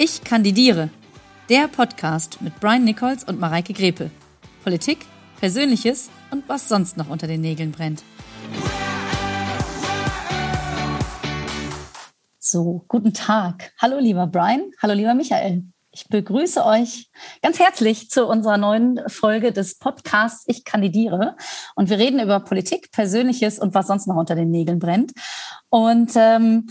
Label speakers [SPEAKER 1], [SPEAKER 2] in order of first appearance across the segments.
[SPEAKER 1] Ich kandidiere. Der Podcast mit Brian Nichols und Mareike Grepe. Politik, Persönliches und was sonst noch unter den Nägeln brennt. So, guten Tag. Hallo lieber Brian, hallo lieber Michael. Ich begrüße euch ganz herzlich zu unserer neuen Folge des Podcasts Ich kandidiere. Und wir reden über Politik, Persönliches und was sonst noch unter den Nägeln brennt. Und ähm,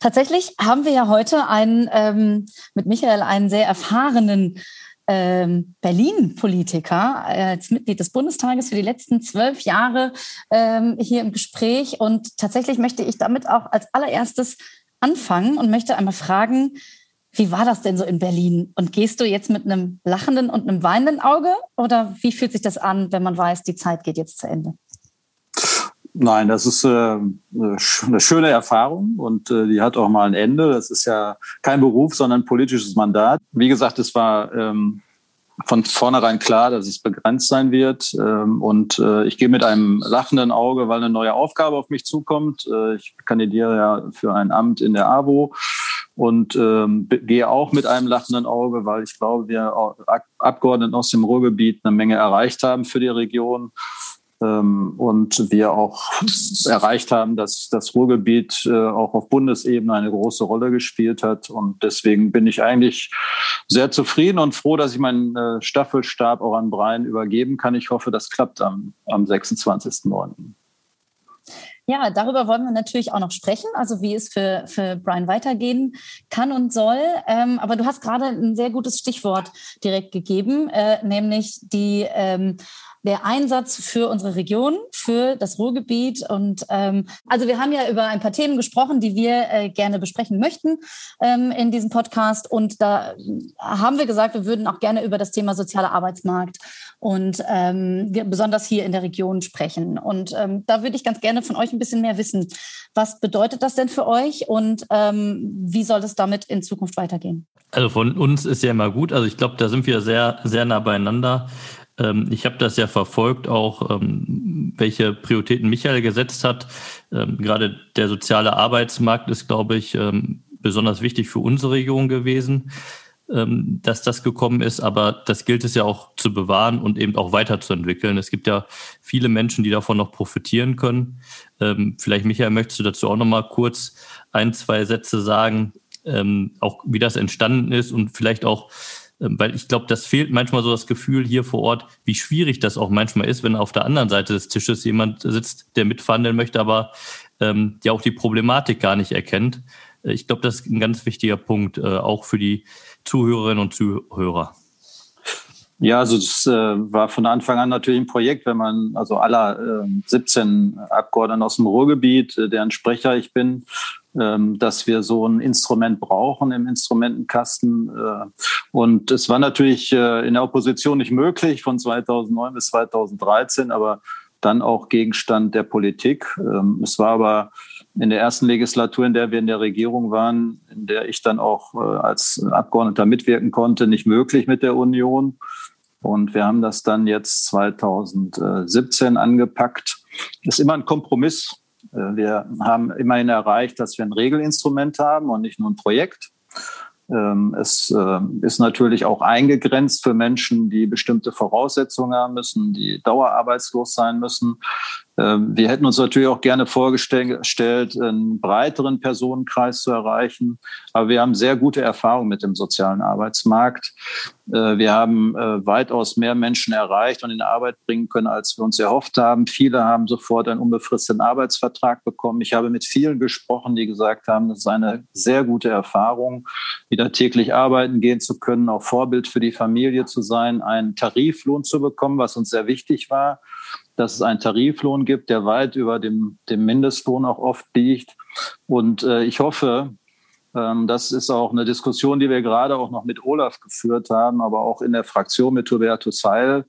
[SPEAKER 1] Tatsächlich haben wir ja heute einen, ähm, mit Michael einen sehr erfahrenen ähm, Berlin-Politiker äh, als Mitglied des Bundestages für die letzten zwölf Jahre ähm, hier im Gespräch. Und tatsächlich möchte ich damit auch als allererstes anfangen und möchte einmal fragen, wie war das denn so in Berlin? Und gehst du jetzt mit einem lachenden und einem weinenden Auge? Oder wie fühlt sich das an, wenn man weiß, die Zeit geht jetzt zu Ende?
[SPEAKER 2] Nein, das ist äh, eine schöne Erfahrung und äh, die hat auch mal ein Ende. Das ist ja kein Beruf, sondern ein politisches Mandat. Wie gesagt, es war ähm, von vornherein klar, dass es begrenzt sein wird. Ähm, und äh, ich gehe mit einem lachenden Auge, weil eine neue Aufgabe auf mich zukommt. Ich kandidiere ja für ein Amt in der AWO und ähm, gehe auch mit einem lachenden Auge, weil ich glaube, wir Abgeordneten aus dem Ruhrgebiet eine Menge erreicht haben für die Region und wir auch erreicht haben, dass das Ruhrgebiet äh, auch auf Bundesebene eine große Rolle gespielt hat. Und deswegen bin ich eigentlich sehr zufrieden und froh, dass ich meinen äh, Staffelstab auch an Brian übergeben kann. Ich hoffe, das klappt am, am 26.09.
[SPEAKER 1] Ja, darüber wollen wir natürlich auch noch sprechen, also wie es für, für Brian weitergehen kann und soll. Ähm, aber du hast gerade ein sehr gutes Stichwort direkt gegeben, äh, nämlich die ähm, der Einsatz für unsere Region, für das Ruhrgebiet. Und ähm, also wir haben ja über ein paar Themen gesprochen, die wir äh, gerne besprechen möchten ähm, in diesem Podcast. Und da haben wir gesagt, wir würden auch gerne über das Thema sozialer Arbeitsmarkt und ähm, besonders hier in der Region sprechen. Und ähm, da würde ich ganz gerne von euch ein bisschen mehr wissen. Was bedeutet das denn für euch und ähm, wie soll es damit in Zukunft weitergehen?
[SPEAKER 3] Also von uns ist ja immer gut. Also ich glaube, da sind wir sehr, sehr nah beieinander. Ähm, ich habe das ja verfolgt, auch ähm, welche Prioritäten Michael gesetzt hat. Ähm, gerade der soziale Arbeitsmarkt ist, glaube ich, besonders wichtig für unsere Region gewesen, dass das gekommen ist. Aber das gilt es ja auch zu bewahren und eben auch weiterzuentwickeln. Es gibt ja viele Menschen, die davon noch profitieren können. Vielleicht, Michael, möchtest du dazu auch noch mal kurz ein, zwei Sätze sagen, auch wie das entstanden ist und vielleicht auch weil ich glaube, das fehlt manchmal so das Gefühl hier vor Ort, wie schwierig das auch manchmal ist, wenn auf der anderen Seite des Tisches jemand sitzt, der mitverhandeln möchte, aber ähm, der auch die Problematik gar nicht erkennt. Äh, ich glaube, das ist ein ganz wichtiger Punkt, äh, auch für die Zuhörerinnen und Zuhörer.
[SPEAKER 2] Ja, also das äh, war von Anfang an natürlich ein Projekt, wenn man, also aller äh, 17 Abgeordneten aus dem Ruhrgebiet, äh, deren Sprecher ich bin, ähm, dass wir so ein Instrument brauchen im Instrumentenkasten. Äh, und es war natürlich äh, in der Opposition nicht möglich von 2009 bis 2013, aber dann auch Gegenstand der Politik. Ähm, es war aber in der ersten Legislatur, in der wir in der Regierung waren, in der ich dann auch äh, als Abgeordneter mitwirken konnte, nicht möglich mit der Union. Und wir haben das dann jetzt 2017 angepackt. Ist immer ein Kompromiss äh, wir haben immerhin erreicht, dass wir ein Regelinstrument haben und nicht nur ein Projekt. Ähm, es äh, ist natürlich auch eingegrenzt für Menschen, die bestimmte Voraussetzungen haben müssen, die dauerarbeitslos sein müssen. Ähm, wir hätten uns natürlich auch gerne vorgestellt, einen breiteren Personenkreis zu erreichen. Aber wir haben sehr gute Erfahrungen mit dem sozialen Arbeitsmarkt. Äh, wir haben äh, weitaus mehr Menschen erreicht und in Arbeit bringen können, als wir uns erhofft haben. Viele haben sofort einen unbefristeten Arbeitsvertrag bekommen. Ich habe mit vielen gesprochen, die gesagt haben, das ist eine sehr gute Erfahrung, wieder täglich arbeiten gehen zu können, auch Vorbild für die Familie zu sein, einen Tariflohn zu bekommen, was uns sehr wichtig war dass es einen Tariflohn gibt, der weit über dem, dem Mindestlohn auch oft liegt. Und äh, ich hoffe, ähm, das ist auch eine Diskussion, die wir gerade auch noch mit Olaf geführt haben, aber auch in der Fraktion mit Hubertus Heil,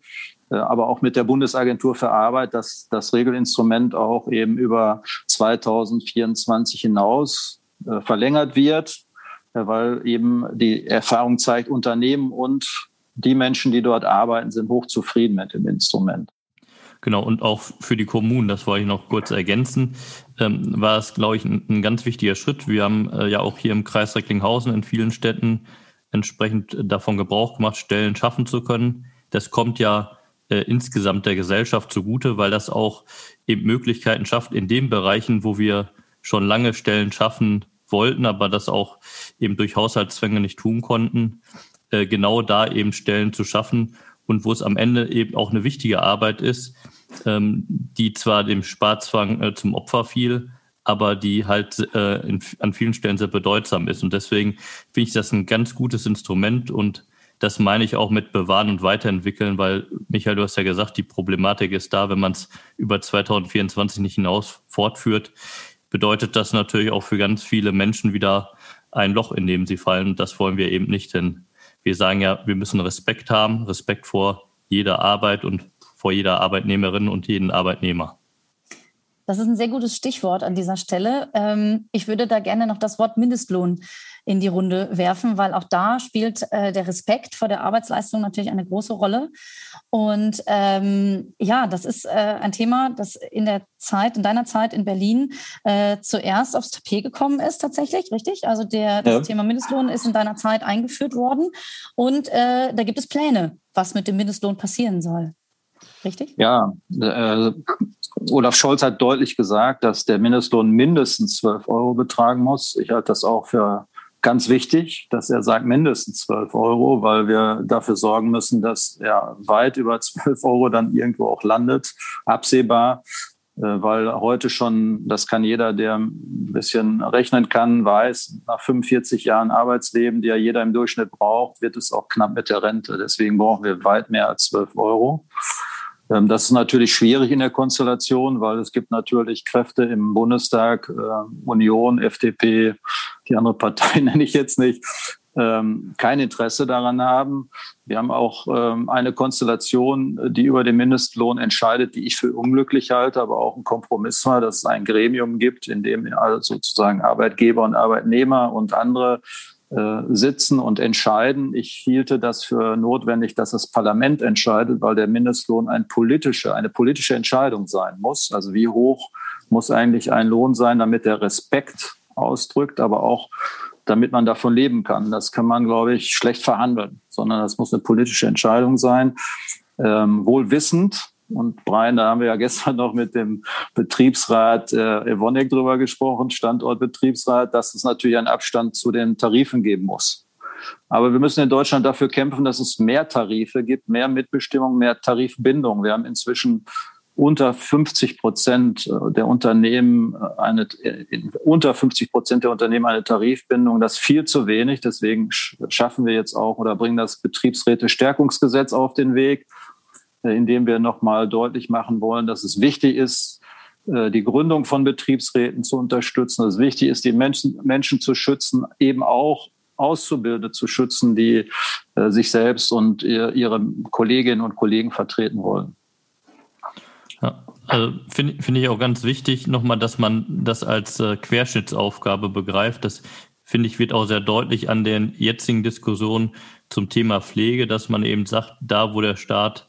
[SPEAKER 2] äh, aber auch mit der Bundesagentur für Arbeit, dass das Regelinstrument auch eben über 2024 hinaus äh, verlängert wird, äh, weil eben die Erfahrung zeigt, Unternehmen und die Menschen, die dort arbeiten, sind hochzufrieden mit dem Instrument.
[SPEAKER 3] Genau, und auch für die Kommunen, das wollte ich noch kurz ergänzen, ähm, war es, glaube ich, ein, ein, ganz wichtiger Schritt. Wir haben äh, ja auch hier im Kreis Recklinghausen in vielen Städten entsprechend davon Gebrauch gemacht, Stellen schaffen zu können. Das kommt ja äh, insgesamt der Gesellschaft zugute, weil das auch eben Möglichkeiten schafft in den Bereichen, wo wir schon lange Stellen schaffen wollten, aber das auch eben durch Haushaltszwänge nicht tun konnten, äh, genau da eben Stellen zu schaffen und wo es am Ende eben auch eine wichtige Arbeit ist, ähm, die zwar dem Sparzwang äh, zum Opfer fiel, aber die halt äh, in, an vielen Stellen sehr bedeutsam ist. Und deswegen finde ich das ein ganz gutes Instrument und das meine ich auch mit bewahren und weiterentwickeln, weil, Michael, du hast ja gesagt, die Problematik ist da, wenn man es über 2024 nicht hinaus fortführt, bedeutet das natürlich auch für ganz viele Menschen wieder ein Loch, in dem sie fallen. Und das wollen wir eben nicht, denn wir sagen ja, wir müssen Respekt haben, Respekt vor jeder Arbeit und vor jeder Arbeitnehmerin und jeden Arbeitnehmer.
[SPEAKER 1] Das ist ein sehr gutes Stichwort an dieser Stelle. Ähm, ich würde da gerne noch das Wort Mindestlohn in die Runde werfen, weil auch da spielt äh, der Respekt vor der Arbeitsleistung natürlich eine große Rolle. Und ähm, ja, das ist äh, ein Thema, das in der Zeit, in deiner Zeit in Berlin äh, zuerst aufs Tapet gekommen ist, tatsächlich, richtig? Also der, das ja. Thema Mindestlohn ist in deiner Zeit eingeführt worden. Und äh, da gibt es Pläne, was mit dem Mindestlohn passieren soll. Richtig?
[SPEAKER 2] Ja, äh, Olaf Scholz hat deutlich gesagt, dass der Mindestlohn mindestens 12 Euro betragen muss. Ich halte das auch für ganz wichtig, dass er sagt mindestens 12 Euro, weil wir dafür sorgen müssen, dass er weit über 12 Euro dann irgendwo auch landet, absehbar. Äh, weil heute schon, das kann jeder, der ein bisschen rechnen kann, weiß, nach 45 Jahren Arbeitsleben, die ja jeder im Durchschnitt braucht, wird es auch knapp mit der Rente. Deswegen brauchen wir weit mehr als 12 Euro. Ähm, das ist natürlich schwierig in der Konstellation, weil es gibt natürlich Kräfte im Bundestag, äh, Union, FDP, die andere Partei nenne ich jetzt nicht, ähm, kein Interesse daran haben. Wir haben auch ähm, eine Konstellation, die über den Mindestlohn entscheidet, die ich für unglücklich halte, aber auch ein Kompromiss war, dass es ein Gremium gibt, in dem also sozusagen Arbeitgeber und Arbeitnehmer und andere äh, sitzen und entscheiden. Ich hielte das für notwendig, dass das Parlament entscheidet, weil der Mindestlohn ein politische, eine politische Entscheidung sein muss. Also wie hoch muss eigentlich ein Lohn sein, damit der Respekt ausdrückt, aber auch damit man davon leben kann. Das kann man, glaube ich, schlecht verhandeln, sondern das muss eine politische Entscheidung sein. Ähm, wohl wissend, und Brian, da haben wir ja gestern noch mit dem Betriebsrat äh, Evonik drüber gesprochen, Standortbetriebsrat, dass es natürlich einen Abstand zu den Tarifen geben muss. Aber wir müssen in Deutschland dafür kämpfen, dass es mehr Tarife gibt, mehr Mitbestimmung, mehr Tarifbindung. Wir haben inzwischen unter 50 Prozent der Unternehmen eine, unter 50 Prozent der Unternehmen eine Tarifbindung. Das ist viel zu wenig. Deswegen schaffen wir jetzt auch oder bringen das Betriebsräte-Stärkungsgesetz auf den Weg indem wir nochmal deutlich machen wollen, dass es wichtig ist, äh, die Gründung von Betriebsräten zu unterstützen, dass es wichtig ist, die Menschen, Menschen zu schützen, eben auch Auszubildende zu schützen, die äh, sich selbst und ihre Kolleginnen und Kollegen vertreten wollen.
[SPEAKER 3] Ja, also finde find ich auch ganz wichtig nochmal, dass man das als äh, Querschnittsaufgabe begreift. Das finde ich wird auch sehr deutlich an den jetzigen Diskussionen zum Thema Pflege, dass man eben sagt, da wo der Staat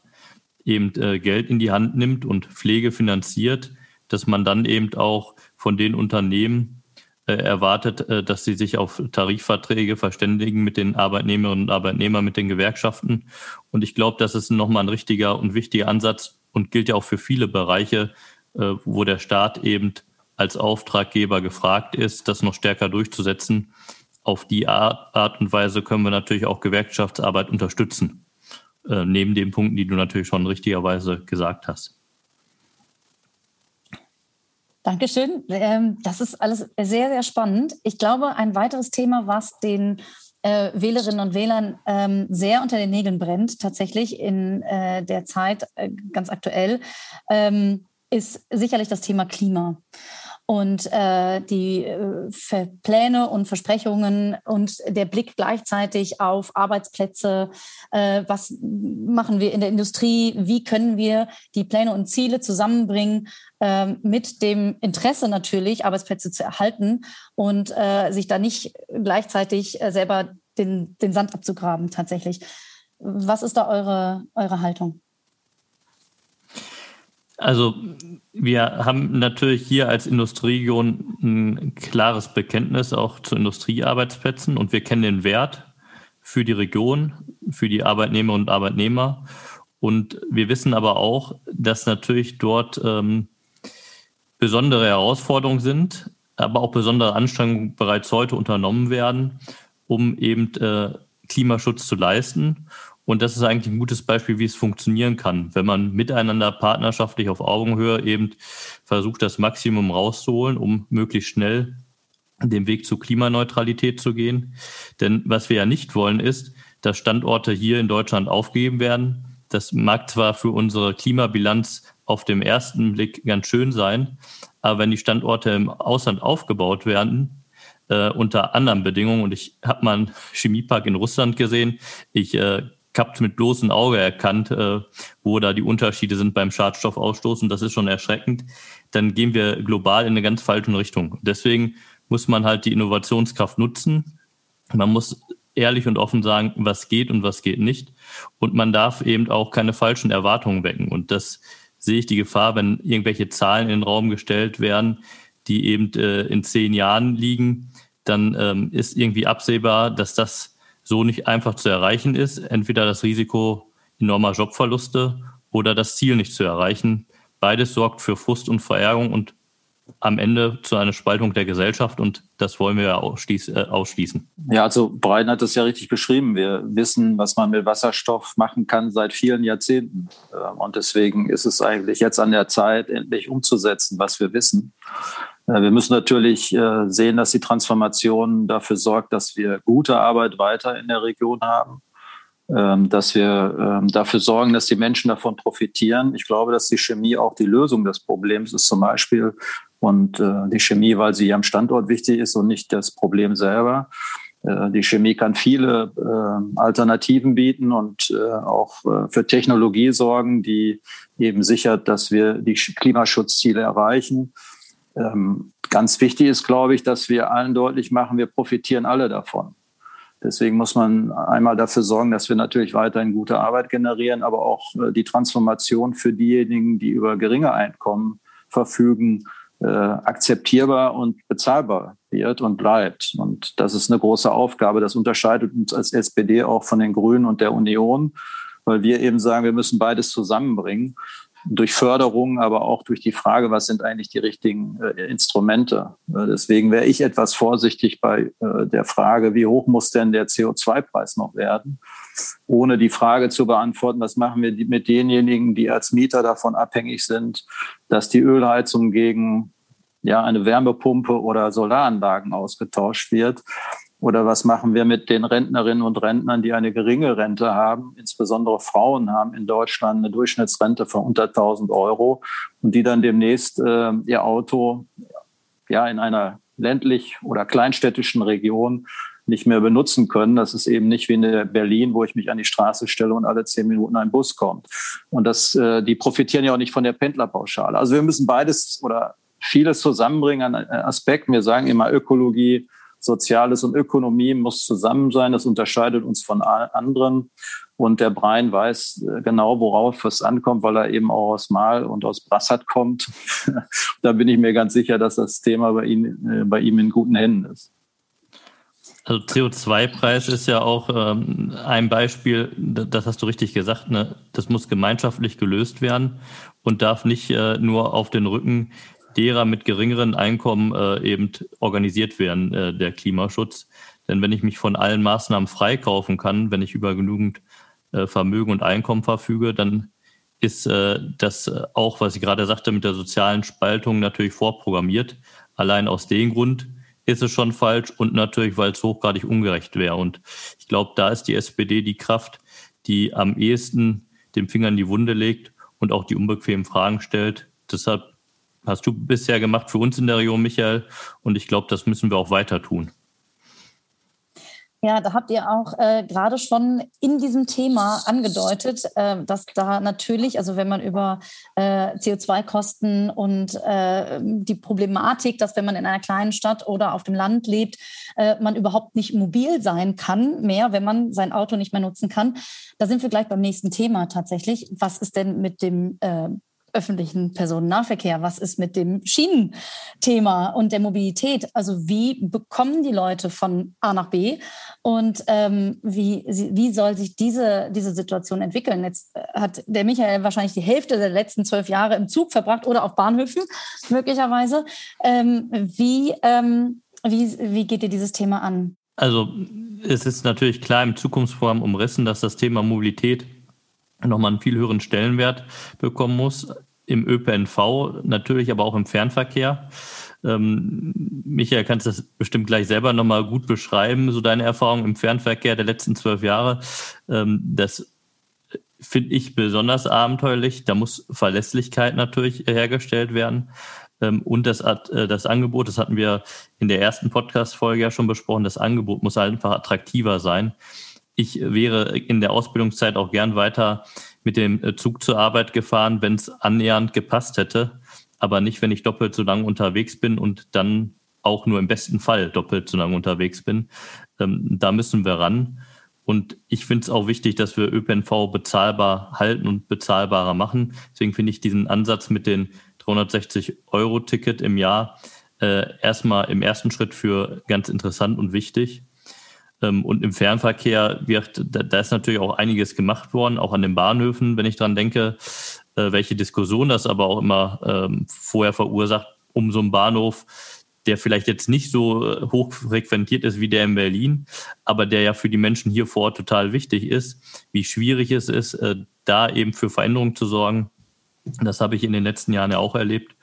[SPEAKER 3] eben äh, Geld in die Hand nimmt und Pflege finanziert, dass man dann eben auch von den Unternehmen äh, erwartet, äh, dass sie sich auf Tarifverträge verständigen mit den Arbeitnehmerinnen und Arbeitnehmern, mit den Gewerkschaften. Und ich glaube, das ist nochmal ein richtiger und wichtiger Ansatz und gilt ja auch für viele Bereiche, äh, wo der Staat eben als Auftraggeber gefragt ist, das noch stärker durchzusetzen. Auf die Art, Art und Weise können wir natürlich auch Gewerkschaftsarbeit unterstützen. Äh, neben den Punkten, die du natürlich schon richtigerweise gesagt hast.
[SPEAKER 1] Dankeschön. Ähm, das ist alles sehr, sehr spannend. Ich glaube, ein weiteres Thema, was den äh, Wählerinnen und Wählern ähm, sehr unter den Nägeln brennt, tatsächlich in äh, der Zeit ganz aktuell, ähm, ist sicherlich das Thema Klima und äh, die äh, Pläne und Versprechungen und der Blick gleichzeitig auf Arbeitsplätze, äh, was machen wir in der Industrie, wie können wir die Pläne und Ziele zusammenbringen äh, mit dem Interesse natürlich, Arbeitsplätze zu erhalten und äh, sich da nicht gleichzeitig äh, selber den, den Sand abzugraben tatsächlich. Was ist da eure, eure Haltung?
[SPEAKER 3] Also wir haben natürlich hier als Industrieregion ein klares Bekenntnis auch zu Industriearbeitsplätzen und wir kennen den Wert für die Region, für die Arbeitnehmerinnen und Arbeitnehmer. Und wir wissen aber auch, dass natürlich dort ähm, besondere Herausforderungen sind, aber auch besondere Anstrengungen bereits heute unternommen werden, um eben äh, Klimaschutz zu leisten. Und das ist eigentlich ein gutes Beispiel, wie es funktionieren kann, wenn man miteinander partnerschaftlich auf Augenhöhe eben versucht, das Maximum rauszuholen, um möglichst schnell den Weg zur Klimaneutralität zu gehen. Denn was wir ja nicht wollen, ist, dass Standorte hier in Deutschland aufgegeben werden. Das mag zwar für unsere Klimabilanz auf dem ersten Blick ganz schön sein, aber wenn die Standorte im Ausland aufgebaut werden, äh, unter anderen Bedingungen, und ich habe mal einen Chemiepark in Russland gesehen, ich äh, habe mit bloßem Auge erkannt, äh, wo da die Unterschiede sind beim Schadstoffausstoß, und das ist schon erschreckend, dann gehen wir global in eine ganz falsche Richtung. Deswegen muss man halt die Innovationskraft nutzen. Man muss ehrlich und offen sagen, was geht und was geht nicht. Und man darf eben auch keine falschen Erwartungen wecken. Und das sehe ich die Gefahr, wenn irgendwelche Zahlen in den Raum gestellt werden, die eben äh, in zehn Jahren liegen, dann ähm, ist irgendwie absehbar, dass das so nicht einfach zu erreichen ist. Entweder das Risiko enormer Jobverluste oder das Ziel nicht zu erreichen. Beides sorgt für Frust und Verärgerung und am Ende zu einer Spaltung der Gesellschaft und das wollen wir ja äh, ausschließen.
[SPEAKER 2] Ja, also Brian hat das ja richtig beschrieben. Wir wissen, was man mit Wasserstoff machen kann seit vielen Jahrzehnten. Ähm, und deswegen ist es eigentlich jetzt an der Zeit, endlich umzusetzen, was wir wissen. Äh, wir müssen natürlich äh, sehen, dass die Transformation dafür sorgt, dass wir gute Arbeit weiter in der Region haben ähm, dass wir ähm, dafür sorgen, dass die Menschen davon profitieren. Ich glaube, dass die Chemie auch die Lösung des Problems ist zum Beispiel. Und äh, die Chemie, weil sie am Standort wichtig ist und nicht das Problem selber. Die Chemie kann viele äh, Alternativen bieten und auch für Technologie sorgen, die eben sichert, dass wir die Klimaschutzziele erreichen. Ähm, ganz wichtig ist, glaube ich, dass wir allen deutlich machen, wir profitieren alle davon. Deswegen muss man einmal dafür sorgen, dass wir natürlich weiterhin gute Arbeit generieren, aber auch äh, die Transformation für diejenigen, die über geringe Einkommen verfügen, äh, akzeptierbar und bezahlbar wird und bleibt. Und das ist eine große Aufgabe. Das unterscheidet uns als SPD auch von den Grünen und der Union, weil wir eben sagen, wir müssen beides zusammenbringen durch Förderung, aber auch durch die Frage, was sind eigentlich die richtigen äh, Instrumente. Äh, deswegen wäre ich etwas vorsichtig bei äh, der Frage, wie hoch muss denn der CO2-Preis noch werden, ohne die Frage zu beantworten, was machen wir mit denjenigen, die als Mieter davon abhängig sind, dass die Ölheizung gegen ja, eine Wärmepumpe oder Solaranlagen ausgetauscht wird. Oder was machen wir mit den Rentnerinnen und Rentnern, die eine geringe Rente haben? Insbesondere Frauen haben in Deutschland eine Durchschnittsrente von unter 1000 Euro und die dann demnächst äh, ihr Auto ja in einer ländlich oder kleinstädtischen Region nicht mehr benutzen können. Das ist eben nicht wie in Berlin, wo ich mich an die Straße stelle und alle zehn Minuten ein Bus kommt. Und das, äh, die profitieren ja auch nicht von der Pendlerpauschale. Also wir müssen beides oder vieles zusammenbringen an Aspekten. Wir sagen immer Ökologie, Soziales und Ökonomie muss zusammen sein. Das unterscheidet uns von anderen. Und der Brian weiß äh, genau, worauf es ankommt, weil er eben auch aus Mal und aus Brassat kommt. da bin ich mir ganz sicher, dass das Thema bei ihm, äh, bei ihm in guten Händen ist.
[SPEAKER 3] Also CO2-Preis ist ja auch ähm, ein Beispiel, das hast du richtig gesagt, ne? das muss gemeinschaftlich gelöst werden und darf nicht äh, nur auf den Rücken derer mit geringeren Einkommen äh, eben organisiert werden, äh, der Klimaschutz. Denn wenn ich mich von allen Maßnahmen freikaufen kann, wenn ich über genügend äh, Vermögen und Einkommen verfüge, dann ist äh, das auch, was ich gerade sagte, mit der sozialen Spaltung natürlich vorprogrammiert. Allein aus dem Grund ist es schon falsch und natürlich, weil es hochgradig ungerecht wäre. Und ich glaube, da ist die SPD die Kraft, die am ehesten den Finger in die Wunde legt und auch die unbequemen Fragen stellt. Deshalb hast du bisher gemacht für uns in der Region, Michael. Und ich glaube, das müssen wir auch weiter tun.
[SPEAKER 1] Ja, da habt ihr auch äh, gerade schon in diesem Thema angedeutet, äh, dass da natürlich, also wenn man über äh, CO2-Kosten und äh, die Problematik, dass wenn man in einer kleinen Stadt oder auf dem Land lebt, äh, man überhaupt nicht mobil sein kann mehr, wenn man sein Auto nicht mehr nutzen kann. Da sind wir gleich beim nächsten Thema tatsächlich. Was ist denn mit dem äh, öffentlichen Personennahverkehr? Was ist mit dem Schienenthema und der Mobilität? Also wie bekommen die Leute von A nach B und ähm, wie, wie soll sich diese, diese Situation entwickeln? Jetzt äh, hat der Michael wahrscheinlich die Hälfte der letzten zwölf Jahre im Zug verbracht oder auf Bahnhöfen möglicherweise. Ähm, wie, ähm, wie, wie geht ihr dieses Thema an?
[SPEAKER 3] Also es ist natürlich klar im Zukunftsprogramm umrissen, dass das Thema Mobilität nochmal einen viel höheren Stellenwert bekommen muss. Im ÖPNV, natürlich aber auch im Fernverkehr. Ähm, Michael, kannst das bestimmt gleich selber nochmal gut beschreiben, so deine Erfahrung im Fernverkehr der letzten zwölf Jahre. Ähm, das finde ich besonders abenteuerlich. Da muss Verlässlichkeit natürlich hergestellt werden. Ähm, und das, äh, das Angebot, das hatten wir in der ersten Podcast-Folge ja schon besprochen, das Angebot muss einfach attraktiver sein. Ich wäre in der Ausbildungszeit auch gern weiter mit dem äh, Zug zur Arbeit gefahren, wenn es annähernd gepasst hätte, aber nicht, wenn ich doppelt so lang unterwegs bin und dann auch nur im besten Fall doppelt so lang unterwegs bin. Ähm, da müssen wir ran. Und ich finde es auch wichtig, dass wir ÖPNV bezahlbar halten und bezahlbarer machen. Deswegen finde ich diesen Ansatz mit den 360 Euro Ticket im Jahr äh, erstmal im ersten Schritt für ganz interessant und wichtig. Ähm, und im Fernverkehr wird, da, ist natürlich auch einiges gemacht worden, auch an den Bahnhöfen, wenn ich dran denke, äh, welche Diskussion das aber auch immer ähm, vorher verursacht, um so einen Bahnhof, der vielleicht jetzt nicht so äh, hoch frequentiert ist wie der in Berlin, aber der ja für die Menschen hier vor Ort total wichtig ist, wie schwierig es ist, äh, da eben für Veränderungen zu sorgen. Das habe ich in den letzten Jahren ja auch erlebt.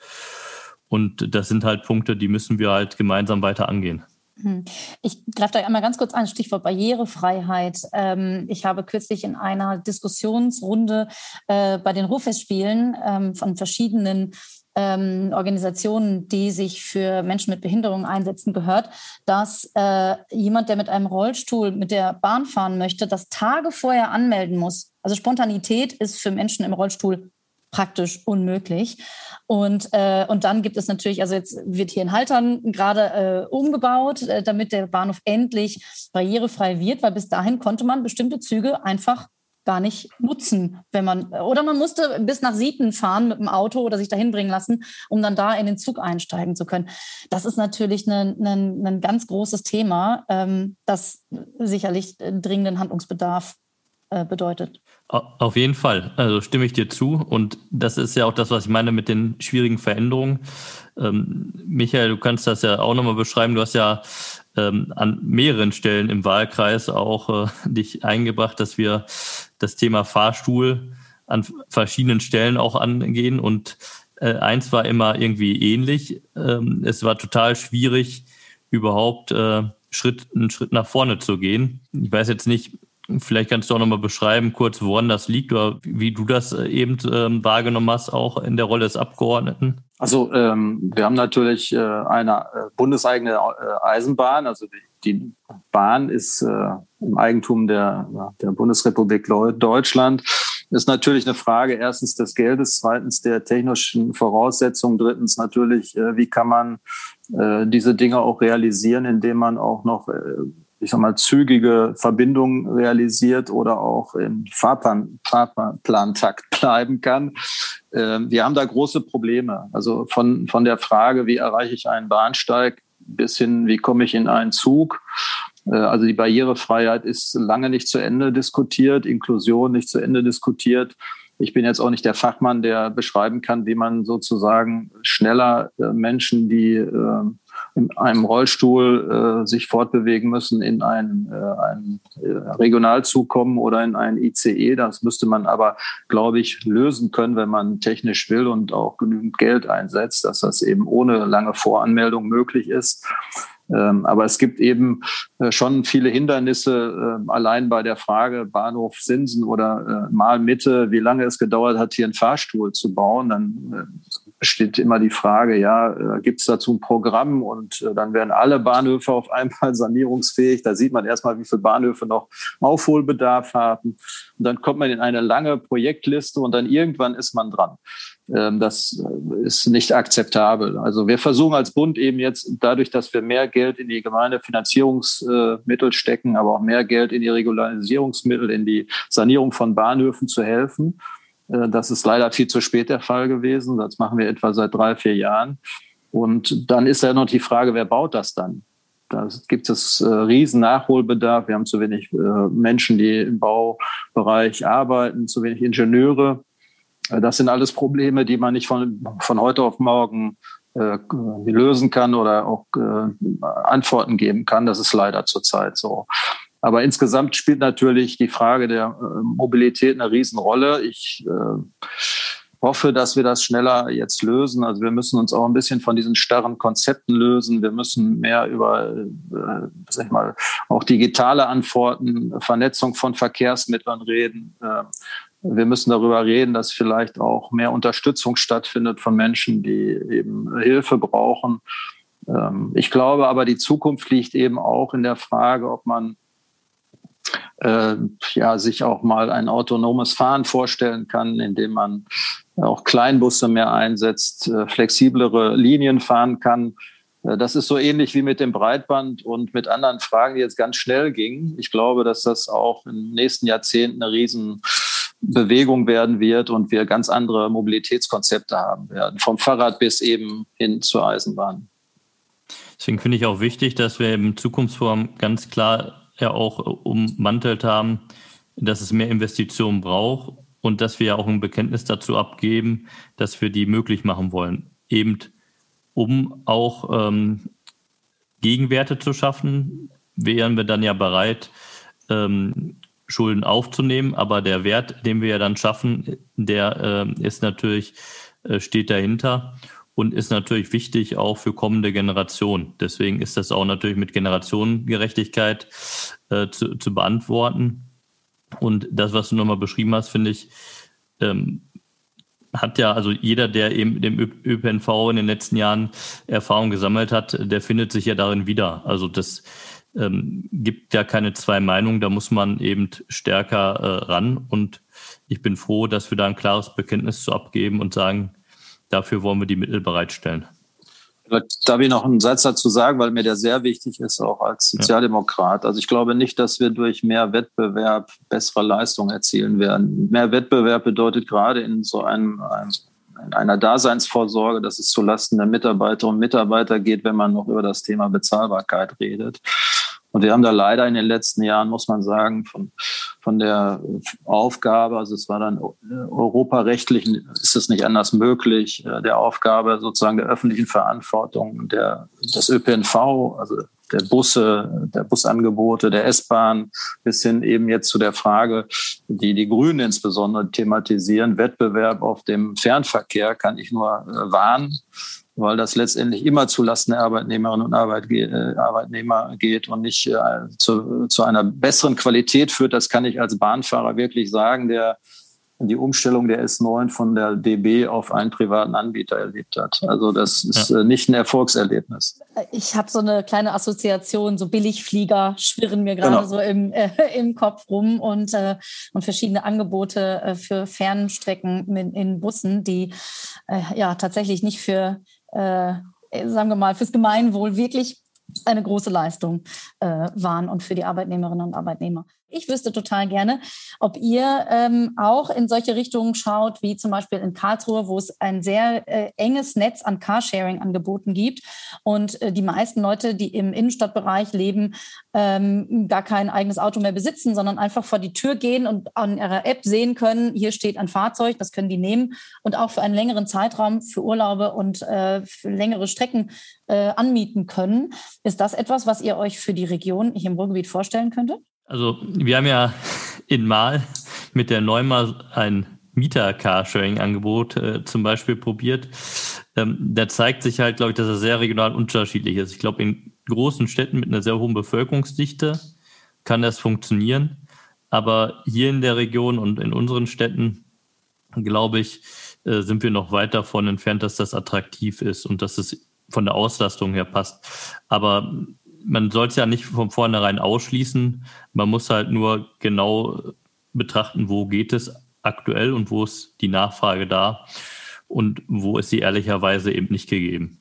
[SPEAKER 3] Und das sind halt Punkte, die müssen wir halt gemeinsam weiter angehen.
[SPEAKER 1] Hm. Ich greife da einmal ganz kurz an, Stichwort Barrierefreiheit. Ähm, ich habe kürzlich in einer Diskussionsrunde äh, bei den Ruhrfestspielen ähm, von verschiedenen ähm, Organisationen, die sich für Menschen mit Behinderung einsetzen, gehört, dass äh, jemand, der mit einem Rollstuhl mit der Bahn fahren möchte, das Tage vorher anmelden muss. Also Spontanität ist für Menschen im Rollstuhl praktisch unmöglich. Und, äh, und dann gibt es natürlich, also jetzt wird hier in Haltern gerade äh, umgebaut, äh, damit der Bahnhof endlich barrierefrei wird, weil bis dahin konnte man bestimmte Züge einfach gar nicht nutzen, wenn man oder man musste bis nach Sieten fahren mit dem Auto oder sich dahin bringen lassen, um dann da in den Zug einsteigen zu können. Das ist natürlich ein, ein, ein ganz großes Thema, ähm, das sicherlich dringenden Handlungsbedarf äh, bedeutet.
[SPEAKER 3] Auf jeden Fall, also stimme ich dir zu. Und das ist ja auch das, was ich meine mit den schwierigen Veränderungen. Ähm, Michael, du kannst das ja auch nochmal beschreiben. Du hast ja ähm, an mehreren Stellen im Wahlkreis auch äh, dich eingebracht, dass wir das Thema Fahrstuhl an verschiedenen Stellen auch angehen. Und äh, eins war immer irgendwie ähnlich. Ähm, es war total schwierig, überhaupt äh, Schritt, einen Schritt nach vorne zu gehen. Ich weiß jetzt nicht, Vielleicht kannst du auch nochmal beschreiben, kurz, woran das liegt oder wie du das äh, eben ähm, wahrgenommen hast, auch in der Rolle des Abgeordneten.
[SPEAKER 2] Also ähm, wir haben natürlich äh, eine äh, bundeseigene äh, Eisenbahn. Also die, die Bahn ist äh, im Eigentum der, der Bundesrepublik Deutschland. Ist natürlich eine Frage erstens des Geldes, zweitens der technischen Voraussetzungen, drittens natürlich, wie kann man diese Dinge auch realisieren, indem man auch noch ich sag mal, zügige Verbindungen realisiert oder auch im Fahrplan, Fahrplantakt bleiben kann. Ähm, wir haben da große Probleme. Also von, von der Frage, wie erreiche ich einen Bahnsteig bis hin, wie komme ich in einen Zug. Äh, also die Barrierefreiheit ist lange nicht zu Ende diskutiert, Inklusion nicht zu Ende diskutiert. Ich bin jetzt auch nicht der Fachmann, der beschreiben kann, wie man sozusagen schneller äh, Menschen, die äh, in einem Rollstuhl äh, sich fortbewegen müssen, in einen, äh, einen äh, Regionalzug kommen oder in einen ICE. Das müsste man aber, glaube ich, lösen können, wenn man technisch will und auch genügend Geld einsetzt, dass das eben ohne lange Voranmeldung möglich ist. Ähm, aber es gibt eben äh, schon viele Hindernisse, äh, allein bei der Frage Bahnhof Sinsen oder äh, Malmitte, wie lange es gedauert hat, hier einen Fahrstuhl zu bauen. Dann besteht immer die Frage, ja, gibt es dazu ein Programm und dann werden alle Bahnhöfe auf einmal sanierungsfähig. Da sieht man erstmal, wie viele Bahnhöfe noch Aufholbedarf haben. Und dann kommt man in eine lange Projektliste und dann irgendwann ist man dran. Ähm, das ist nicht akzeptabel. Also wir versuchen als Bund eben jetzt dadurch, dass wir mehr Geld in die Gemeindefinanzierungsmittel stecken, aber auch mehr Geld in die Regularisierungsmittel, in die Sanierung von Bahnhöfen zu helfen. Äh, das ist leider viel zu spät der Fall gewesen. Das machen wir etwa seit drei, vier Jahren. Und dann ist ja noch die Frage, wer baut das dann? Da gibt es äh, riesen Nachholbedarf. Wir haben zu wenig äh, Menschen, die im Baubereich arbeiten, zu wenig Ingenieure. Äh, das sind alles Probleme, die man nicht von, von heute auf morgen äh, lösen kann oder auch äh, Antworten geben kann. Das ist leider zurzeit so. Aber insgesamt spielt natürlich die Frage der äh, Mobilität eine Riesenrolle. Ich äh, hoffe, dass wir das schneller jetzt lösen. Also wir müssen uns auch ein bisschen von diesen starren Konzepten lösen. Wir müssen mehr über, äh, sag ich mal, auch digitale Antworten, Vernetzung von Verkehrsmitteln reden. Äh, wir müssen darüber reden, dass vielleicht auch mehr Unterstützung stattfindet von Menschen, die eben Hilfe brauchen. Ähm, ich glaube aber, die Zukunft liegt eben auch in der Frage, ob man äh, ja, sich auch mal ein autonomes Fahren vorstellen kann, indem man auch Kleinbusse mehr einsetzt, äh, flexiblere Linien fahren kann. Äh, das ist so ähnlich wie mit dem Breitband und mit anderen Fragen, die jetzt ganz schnell gingen. Ich glaube, dass das auch den nächsten Jahrzehnten eine Riesenbewegung werden wird und wir ganz andere Mobilitätskonzepte haben werden, vom Fahrrad bis eben hin zur Eisenbahn.
[SPEAKER 3] Deswegen finde ich auch wichtig, dass wir im Zukunftsform ganz klar ja auch ummantelt haben, dass es mehr Investitionen braucht und dass wir ja auch ein Bekenntnis dazu abgeben, dass wir die möglich machen wollen. Eben um auch ähm, Gegenwerte zu schaffen, wären wir dann ja bereit, ähm, Schulden aufzunehmen, aber der Wert, den wir ja dann schaffen, der äh, ist natürlich, äh, steht dahinter und ist natürlich wichtig auch für kommende Generationen. Deswegen ist das auch natürlich mit Generationengerechtigkeit äh, zu, zu beantworten. Und das, was du nochmal beschrieben hast, finde ich, ähm, hat ja, also jeder, der eben dem ÖPNV in den letzten Jahren Erfahrung gesammelt hat, der findet sich ja darin wieder. Also das ähm, gibt ja keine zwei Meinungen, da muss man eben stärker äh, ran. Und ich bin froh, dass wir da ein klares Bekenntnis zu abgeben und sagen, dafür wollen wir die Mittel bereitstellen.
[SPEAKER 2] Darf ich noch einen Satz dazu sagen, weil mir der sehr wichtig ist, auch als Sozialdemokrat. Also ich glaube nicht, dass wir durch mehr Wettbewerb bessere Leistungen erzielen werden. Mehr Wettbewerb bedeutet gerade in so einem, einem in einer Daseinsvorsorge, dass es zulasten der Mitarbeiterinnen und Mitarbeiter geht, wenn man noch über das Thema Bezahlbarkeit redet. Und wir haben da leider in den letzten Jahren, muss man sagen, von, von der Aufgabe, also es war dann europarechtlich, ist es nicht anders möglich, äh, der Aufgabe sozusagen der öffentlichen Verantwortung der, des ÖPNV, also der Busse, der Busangebote, der S-Bahn, bis hin eben jetzt zu der Frage, die die Grünen insbesondere thematisieren, Wettbewerb auf dem Fernverkehr, kann ich nur äh, warnen weil das letztendlich immer zulasten der Arbeitnehmerinnen und äh, Arbeitnehmer geht und nicht äh, zu, zu einer besseren Qualität führt. Das kann ich als Bahnfahrer wirklich sagen, der die Umstellung der S9 von der DB auf einen privaten Anbieter erlebt hat. Also das ist ja. Äh, nicht ein Erfolgserlebnis.
[SPEAKER 1] Ich habe so eine kleine Assoziation, so Billigflieger schwirren mir gerade genau. so im, äh, im Kopf rum und, äh, und verschiedene Angebote äh, für Fernstrecken in, in Bussen, die äh, ja tatsächlich nicht für äh, sagen wir mal, fürs Gemeinwohl wirklich eine große Leistung äh, waren und für die Arbeitnehmerinnen und Arbeitnehmer. Ich wüsste total gerne, ob ihr ähm, auch in solche Richtungen schaut, wie zum Beispiel in Karlsruhe, wo es ein sehr äh, enges Netz an Carsharing-Angeboten gibt und äh, die meisten Leute, die im Innenstadtbereich leben, ähm, gar kein eigenes Auto mehr besitzen, sondern einfach vor die Tür gehen und an ihrer App sehen können, hier steht ein Fahrzeug, das können die nehmen und auch für einen längeren Zeitraum, für Urlaube und äh, für längere Strecken äh, anmieten können. Ist das etwas, was ihr euch für die Region hier im Ruhrgebiet vorstellen könntet?
[SPEAKER 3] Also wir haben ja in Mal mit der Neuma ein Mieter-Carsharing-Angebot äh, zum Beispiel probiert. Ähm, da zeigt sich halt, glaube ich, dass er sehr regional unterschiedlich ist. Ich glaube, in großen Städten mit einer sehr hohen Bevölkerungsdichte kann das funktionieren. Aber hier in der Region und in unseren Städten, glaube ich, äh, sind wir noch weit davon entfernt, dass das attraktiv ist und dass es von der Auslastung her passt. Aber man soll es ja nicht von vornherein ausschließen. Man muss halt nur genau betrachten, wo geht es aktuell und wo ist die Nachfrage da und wo ist sie ehrlicherweise eben nicht gegeben.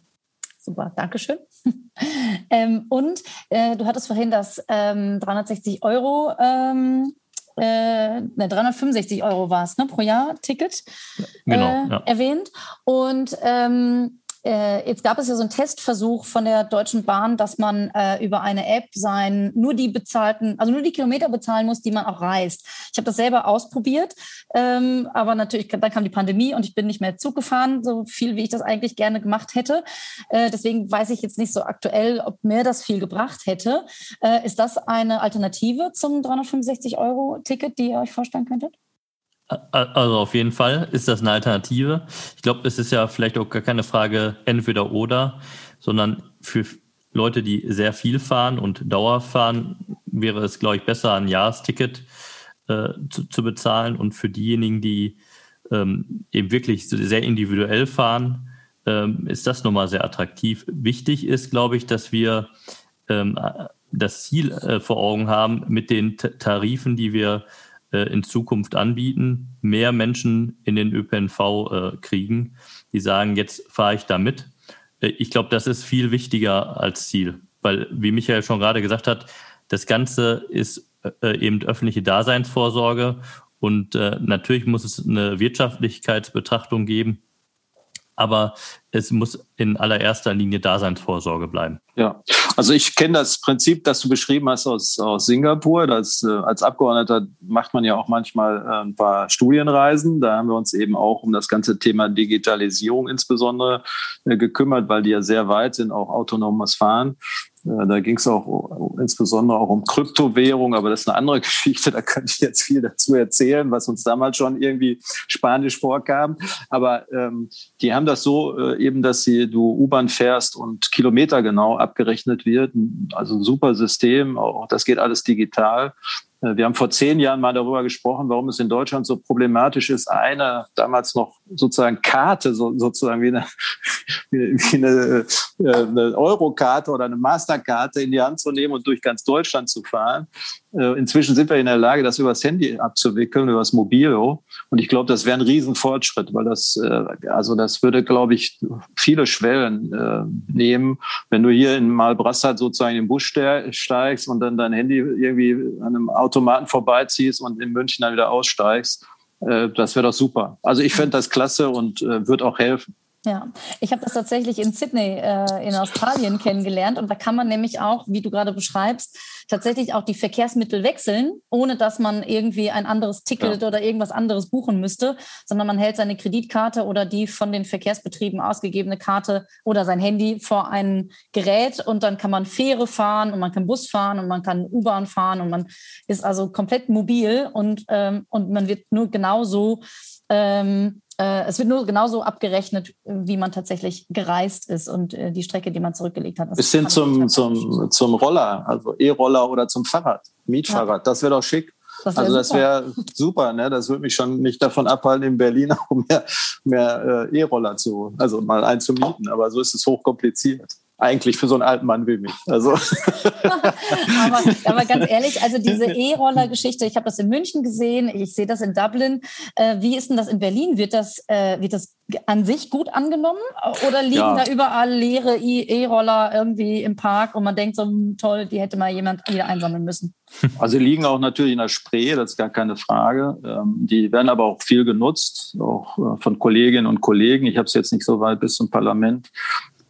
[SPEAKER 1] Super, Dankeschön. ähm, und äh, du hattest vorhin das ähm, 360 Euro ähm, äh, ne, 365 Euro war es, ne, pro Jahr Ticket
[SPEAKER 3] genau,
[SPEAKER 1] äh, ja. erwähnt. Und ähm, äh, jetzt gab es ja so einen Testversuch von der Deutschen Bahn, dass man äh, über eine App sein, nur die bezahlten, also nur die Kilometer bezahlen muss, die man auch reist. Ich habe das selber ausprobiert, ähm, aber natürlich, dann kam die Pandemie und ich bin nicht mehr Zug gefahren, so viel wie ich das eigentlich gerne gemacht hätte. Äh, deswegen weiß ich jetzt nicht so aktuell, ob mir das viel gebracht hätte. Äh, ist das eine Alternative zum 365 Euro Ticket, die ihr euch vorstellen könntet?
[SPEAKER 3] Also auf jeden Fall ist das eine Alternative. Ich glaube, es ist ja vielleicht auch gar keine Frage entweder oder, sondern für Leute, die sehr viel fahren und Dauer fahren, wäre es, glaube ich, besser, ein Jahresticket äh, zu, zu, bezahlen. Und für diejenigen, die ähm, eben wirklich sehr individuell fahren, ähm, ist das nochmal sehr attraktiv. Wichtig ist, glaube ich, dass wir ähm, das Ziel äh, vor Augen haben mit den Tarifen, die wir äh, in Zukunft anbieten, mehr Menschen in den ÖPNV äh, kriegen, die sagen, jetzt fahre ich da mit. Äh, ich glaube, das ist viel wichtiger als Ziel, weil, wie Michael schon gerade gesagt hat, das Ganze ist eben öffentliche Daseinsvorsorge. Und natürlich muss es eine Wirtschaftlichkeitsbetrachtung geben aber es muss in allererster Linie Daseinsvorsorge bleiben.
[SPEAKER 2] Ja, also ich kenne das Prinzip, das du beschrieben hast aus, aus Singapur. Das, äh, als Abgeordneter macht man ja auch manchmal äh, ein paar Studienreisen. Da haben wir uns eben auch um das ganze Thema Digitalisierung insbesondere äh, gekümmert, weil die ja sehr weit sind, auch autonomes Fahren. Da ging es auch insbesondere auch um Kryptowährung, aber das ist eine andere Geschichte. Da könnte ich jetzt viel dazu erzählen, was uns damals schon irgendwie spanisch vorkam. Aber ähm, die haben das so äh, eben, dass sie du U-Bahn fährst und Kilometer genau abgerechnet wird. Also ein super System. Auch das geht alles digital. Äh, wir haben vor zehn Jahren mal darüber gesprochen, warum es in Deutschland so problematisch ist, eine damals noch sozusagen Karte, so, sozusagen wie eine, wie eine, äh, eine Eurokarte oder eine Masterkarte in die Hand zu nehmen und durch ganz Deutschland zu fahren. Äh, inzwischen sind wir in der Lage, das übers Handy abzuwickeln, übers Mobilo. Und ich glaube, das wäre ein Riesenfortschritt, weil das, also das würde, glaube ich, viele Schwellen nehmen. Wenn du hier in Malbrassat sozusagen in den Bus steigst und dann dein Handy irgendwie an einem Auto Automaten vorbeiziehst und in München dann wieder aussteigst, äh, das wäre doch super. Also ich fände das klasse und äh, wird auch helfen.
[SPEAKER 1] Ja, ich habe das tatsächlich in Sydney äh, in Australien kennengelernt und da kann man nämlich auch, wie du gerade beschreibst, tatsächlich auch die Verkehrsmittel wechseln, ohne dass man irgendwie ein anderes Ticket ja. oder irgendwas anderes buchen müsste, sondern man hält seine Kreditkarte oder die von den Verkehrsbetrieben ausgegebene Karte oder sein Handy vor ein Gerät und dann kann man Fähre fahren und man kann Bus fahren und man kann U-Bahn fahren und man ist also komplett mobil und, ähm, und man wird nur genauso ähm, äh, es wird nur genauso abgerechnet, wie man tatsächlich gereist ist und äh, die Strecke, die man zurückgelegt hat. Das
[SPEAKER 2] Bis hin zum, zum, zum Roller, also E-Roller oder zum Fahrrad, Mietfahrrad. Ja. Das wäre doch schick. Das wär also das wäre super, ne? Das würde mich schon nicht davon abhalten, in Berlin auch mehr, mehr äh, E-Roller zu, also mal einzumieten. Aber so ist es hochkompliziert eigentlich für so einen alten Mann wie mich. Also.
[SPEAKER 1] aber, aber ganz ehrlich, also diese E-Roller-Geschichte, ich habe das in München gesehen, ich sehe das in Dublin. Äh, wie ist denn das in Berlin? Wird das, äh, wird das an sich gut angenommen oder liegen ja. da überall leere E-Roller irgendwie im Park und man denkt so, hm, toll, die hätte mal jemand wieder einsammeln müssen?
[SPEAKER 2] Also die liegen auch natürlich in der Spree, das ist gar keine Frage. Ähm, die werden aber auch viel genutzt, auch äh, von Kolleginnen und Kollegen. Ich habe es jetzt nicht so weit bis zum Parlament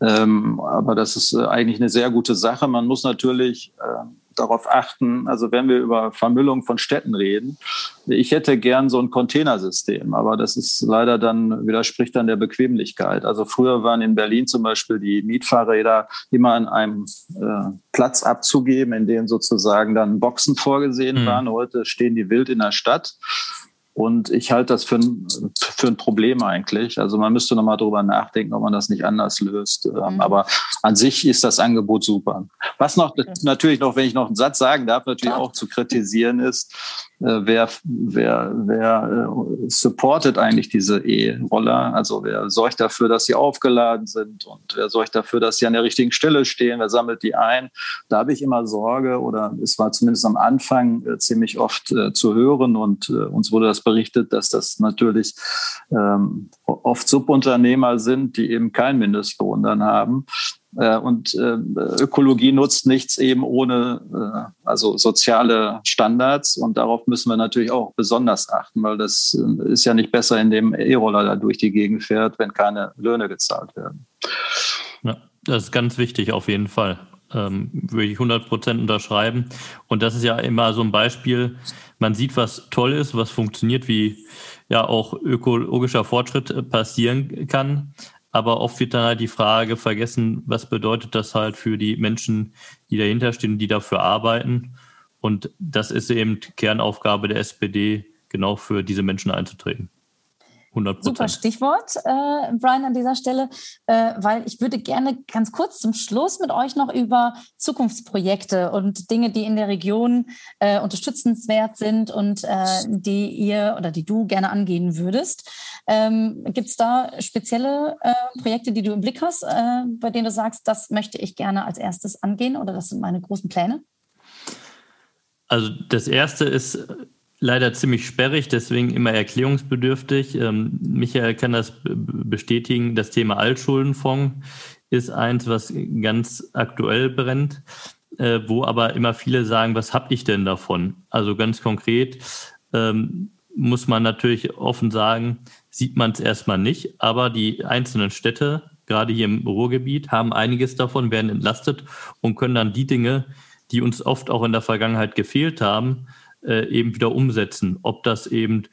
[SPEAKER 2] ähm, aber das ist äh, eigentlich eine sehr gute Sache. Man muss natürlich äh, darauf achten, also wenn wir über Vermüllung von Städten reden, ich hätte gern so ein Containersystem, aber das ist leider dann, widerspricht dann der Bequemlichkeit. Also früher waren in Berlin zum Beispiel die Mietfahrräder immer an einem äh, Platz abzugeben, in dem sozusagen dann Boxen vorgesehen mhm. waren. Heute stehen die wild in der Stadt. Und ich halte das für ein, für ein Problem eigentlich. Also man müsste nochmal drüber nachdenken, ob man das nicht anders löst. Ähm, mhm. Aber an sich ist das Angebot super. Was noch natürlich noch, wenn ich noch einen Satz sagen darf, natürlich auch zu kritisieren ist, wer, wer, wer äh, supportet eigentlich diese E-Roller? Also wer sorgt dafür, dass sie aufgeladen sind und wer sorgt dafür, dass sie an der richtigen Stelle stehen? Wer sammelt die ein? Da habe ich immer Sorge oder es war zumindest am Anfang äh, ziemlich oft äh, zu hören und äh, uns wurde das berichtet, dass das natürlich ähm, oft Subunternehmer sind, die eben keinen Mindestlohn dann haben. Äh, und äh, Ökologie nutzt nichts eben ohne äh, also soziale Standards. Und darauf müssen wir natürlich auch besonders achten, weil das ist ja nicht besser, indem E-Roller da durch die Gegend fährt, wenn keine Löhne gezahlt werden.
[SPEAKER 3] Ja, das ist ganz wichtig auf jeden Fall. Ähm, würde ich 100 Prozent unterschreiben. Und das ist ja immer so ein Beispiel. Man sieht, was toll ist, was funktioniert, wie ja auch ökologischer Fortschritt passieren kann. Aber oft wird dann halt die Frage vergessen, was bedeutet das halt für die Menschen, die dahinter stehen, die dafür arbeiten. Und das ist eben Kernaufgabe der SPD, genau für diese Menschen einzutreten.
[SPEAKER 1] 100 Super Stichwort, äh, Brian, an dieser Stelle, äh, weil ich würde gerne ganz kurz zum Schluss mit euch noch über Zukunftsprojekte und Dinge, die in der Region äh, unterstützenswert sind und äh, die ihr oder die du gerne angehen würdest. Ähm, Gibt es da spezielle äh, Projekte, die du im Blick hast, äh, bei denen du sagst, das möchte ich gerne als erstes angehen oder das sind meine großen Pläne?
[SPEAKER 3] Also das erste ist leider ziemlich sperrig, deswegen immer erklärungsbedürftig. Ähm, Michael kann das bestätigen. Das Thema Altschuldenfonds ist eins, was ganz aktuell brennt, äh, wo aber immer viele sagen, was habe ich denn davon? Also ganz konkret ähm, muss man natürlich offen sagen, sieht man es erstmal nicht, aber die einzelnen Städte, gerade hier im Ruhrgebiet, haben einiges davon, werden entlastet und können dann die Dinge, die uns oft auch in der Vergangenheit gefehlt haben, äh, eben wieder umsetzen. Ob das eben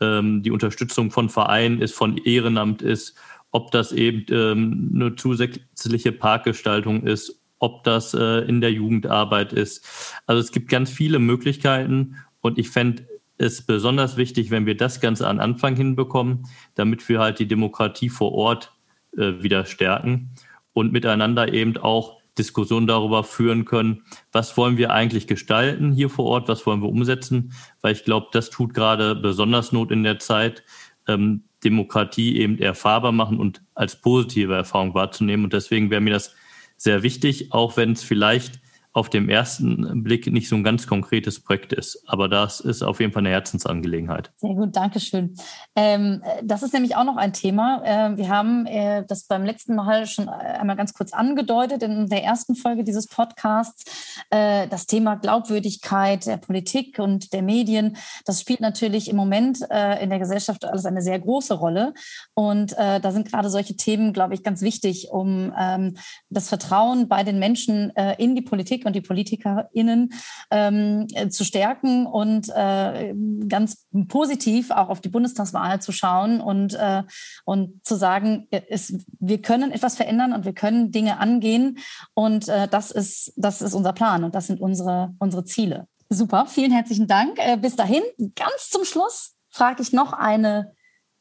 [SPEAKER 3] ähm, die Unterstützung von Vereinen ist, von Ehrenamt ist, ob das eben ähm, eine zusätzliche Parkgestaltung ist, ob das äh, in der Jugendarbeit ist. Also es gibt ganz viele Möglichkeiten und ich fände es besonders wichtig, wenn wir das Ganze an Anfang hinbekommen, damit wir halt die Demokratie vor Ort äh, wieder stärken und miteinander eben auch Diskussion darüber führen können, was wollen wir eigentlich gestalten hier vor Ort, was wollen wir umsetzen, weil ich glaube, das tut gerade besonders Not in der Zeit, ähm, Demokratie eben erfahrbar machen und als positive Erfahrung wahrzunehmen. Und deswegen wäre mir das sehr wichtig, auch wenn es vielleicht auf dem ersten Blick nicht so ein ganz konkretes Projekt ist. Aber das ist auf jeden Fall eine Herzensangelegenheit.
[SPEAKER 1] Sehr gut, danke schön. Ähm, das ist nämlich auch noch ein Thema. Äh, wir haben äh, das beim letzten Mal schon einmal ganz kurz angedeutet in der ersten Folge dieses Podcasts. Äh, das Thema Glaubwürdigkeit der Politik und der Medien, das spielt natürlich im Moment äh, in der Gesellschaft alles eine sehr große Rolle. Und äh, da sind gerade solche Themen, glaube ich, ganz wichtig, um ähm, das Vertrauen bei den Menschen äh, in die Politik und die PolitikerInnen ähm, äh, zu stärken und äh, ganz positiv auch auf die Bundestagswahl zu schauen und, äh, und zu sagen, es, wir können etwas verändern und wir können Dinge angehen. Und äh, das, ist, das ist unser Plan und das sind unsere, unsere Ziele. Super, vielen herzlichen Dank. Äh, bis dahin, ganz zum Schluss frage ich noch eine,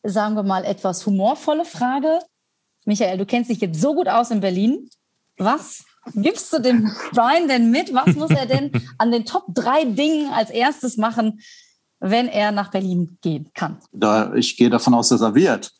[SPEAKER 1] sagen wir mal, etwas humorvolle Frage. Michael, du kennst dich jetzt so gut aus in Berlin. Was gibst du dem Brian denn mit? Was muss er denn an den Top drei Dingen als erstes machen, wenn er nach Berlin gehen kann?
[SPEAKER 2] Da, ich gehe davon aus, dass er wird.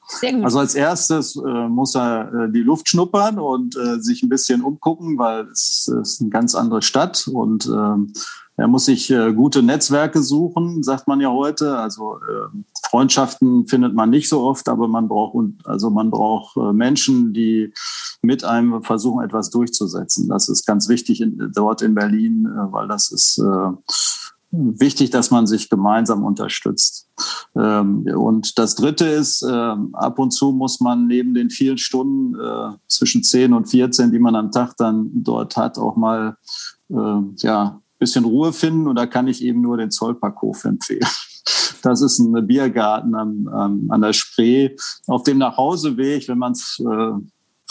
[SPEAKER 2] Also als erstes äh, muss er äh, die Luft schnuppern und äh, sich ein bisschen umgucken, weil es, es ist eine ganz andere Stadt und ähm, er muss sich äh, gute Netzwerke suchen, sagt man ja heute. Also äh, Freundschaften findet man nicht so oft, aber man braucht also man braucht äh, Menschen, die mit einem versuchen, etwas durchzusetzen. Das ist ganz wichtig in, dort in Berlin, äh, weil das ist äh, wichtig, dass man sich gemeinsam unterstützt. Ähm, und das Dritte ist, äh, ab und zu muss man neben den vielen Stunden äh, zwischen 10 und 14, die man am Tag dann dort hat, auch mal äh, ja, bisschen Ruhe finden und da kann ich eben nur den Zollparkhof empfehlen. Das ist ein Biergarten am, an der Spree. Auf dem Nachhauseweg, wenn man es äh,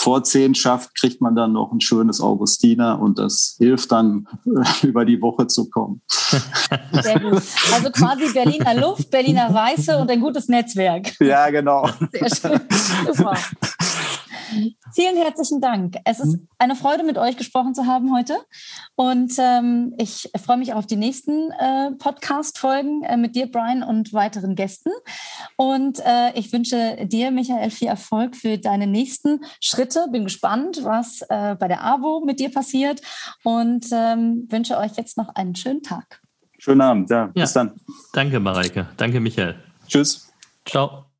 [SPEAKER 2] vor zehn schafft, kriegt man dann noch ein schönes Augustiner und das hilft dann, äh, über die Woche zu kommen.
[SPEAKER 1] Sehr gut. Also quasi Berliner Luft, Berliner Weiße und ein gutes Netzwerk.
[SPEAKER 2] Ja, genau. Sehr schön. Super.
[SPEAKER 1] Vielen herzlichen Dank. Es ist eine Freude, mit euch gesprochen zu haben heute. Und ähm, ich freue mich auf die nächsten äh, Podcast-Folgen äh, mit dir, Brian, und weiteren Gästen. Und äh, ich wünsche dir, Michael, viel Erfolg für deine nächsten Schritte. Bin gespannt, was äh, bei der AWO mit dir passiert und ähm, wünsche euch jetzt noch einen schönen Tag.
[SPEAKER 2] Schönen Abend. Ja, ja. bis dann.
[SPEAKER 3] Danke, Mareike. Danke, Michael.
[SPEAKER 2] Tschüss.
[SPEAKER 3] Ciao.